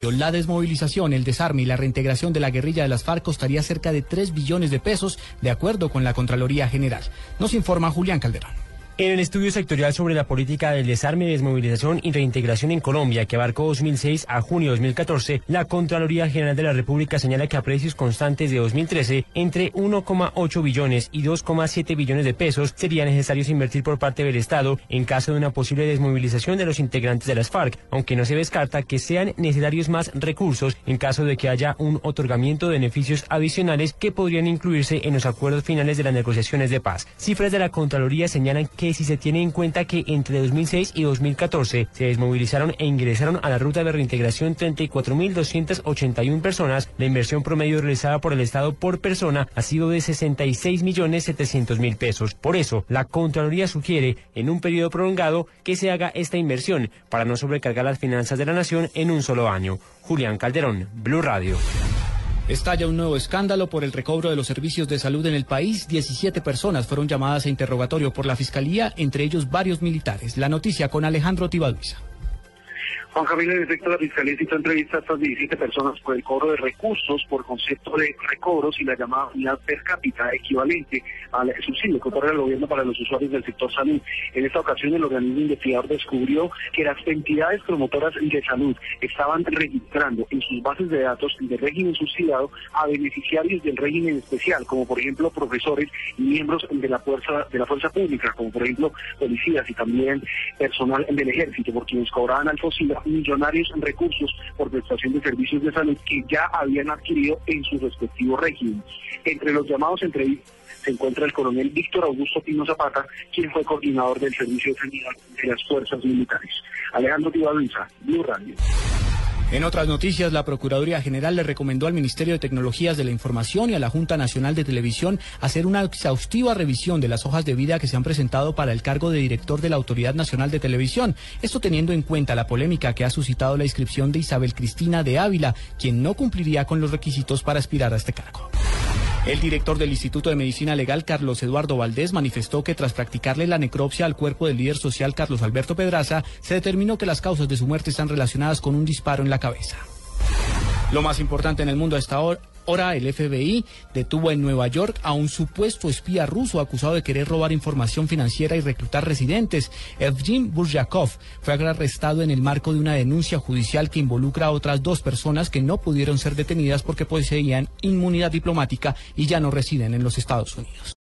La desmovilización, el desarme y la reintegración de la guerrilla de las FARC costaría cerca de 3 billones de pesos, de acuerdo con la Contraloría General. Nos informa Julián Calderón. En el estudio sectorial sobre la política del desarme, desmovilización y reintegración en Colombia, que abarcó 2006 a junio de 2014, la Contraloría General de la República señala que a precios constantes de 2013, entre 1,8 billones y 2,7 billones de pesos sería necesario invertir por parte del Estado en caso de una posible desmovilización de los integrantes de las FARC, aunque no se descarta que sean necesarios más recursos en caso de que haya un otorgamiento de beneficios adicionales que podrían incluirse en los acuerdos finales de las negociaciones de paz. Cifras de la Contraloría señalan que si se tiene en cuenta que entre 2006 y 2014 se desmovilizaron e ingresaron a la ruta de reintegración 34.281 personas, la inversión promedio realizada por el Estado por persona ha sido de 66.700.000 pesos. Por eso, la Contraloría sugiere, en un periodo prolongado, que se haga esta inversión para no sobrecargar las finanzas de la nación en un solo año. Julián Calderón, Blue Radio. Estalla un nuevo escándalo por el recobro de los servicios de salud en el país. 17 personas fueron llamadas a interrogatorio por la Fiscalía, entre ellos varios militares. La noticia con Alejandro Tibaduiza. Juan Camilo, en efecto, la Fiscalía citó entrevista a estas 17 personas por el cobro de recursos por concepto de recobros y la llamada unidad per cápita equivalente al subsidio que otorga el gobierno para los usuarios del sector salud. En esta ocasión, el organismo investigador descubrió que las entidades promotoras de salud estaban registrando en sus bases de datos del régimen subsidiado a beneficiarios del régimen especial, como por ejemplo profesores y miembros de la fuerza de la fuerza pública, como por ejemplo policías y también personal del ejército, por quienes cobraban al FOSILA millonarios en recursos por prestación de servicios de salud que ya habían adquirido en sus respectivos regímenes. Entre los llamados entrevistas se encuentra el coronel Víctor Augusto Pino Zapata, quien fue coordinador del Servicio de Sanidad de las Fuerzas Militares. Alejandro Tibaluiza, Blue Radio. En otras noticias, la Procuraduría General le recomendó al Ministerio de Tecnologías de la Información y a la Junta Nacional de Televisión hacer una exhaustiva revisión de las hojas de vida que se han presentado para el cargo de director de la Autoridad Nacional de Televisión. Esto teniendo en cuenta la polémica que ha suscitado la inscripción de Isabel Cristina de Ávila, quien no cumpliría con los requisitos para aspirar a este cargo. El director del Instituto de Medicina Legal, Carlos Eduardo Valdés, manifestó que tras practicarle la necropsia al cuerpo del líder social Carlos Alberto Pedraza, se determinó que las causas de su muerte están relacionadas con un disparo en la cabeza. Lo más importante en el mundo a esta hora, Ahora el FBI detuvo en Nueva York a un supuesto espía ruso acusado de querer robar información financiera y reclutar residentes. Evgeny Buryakov fue arrestado en el marco de una denuncia judicial que involucra a otras dos personas que no pudieron ser detenidas porque poseían inmunidad diplomática y ya no residen en los Estados Unidos.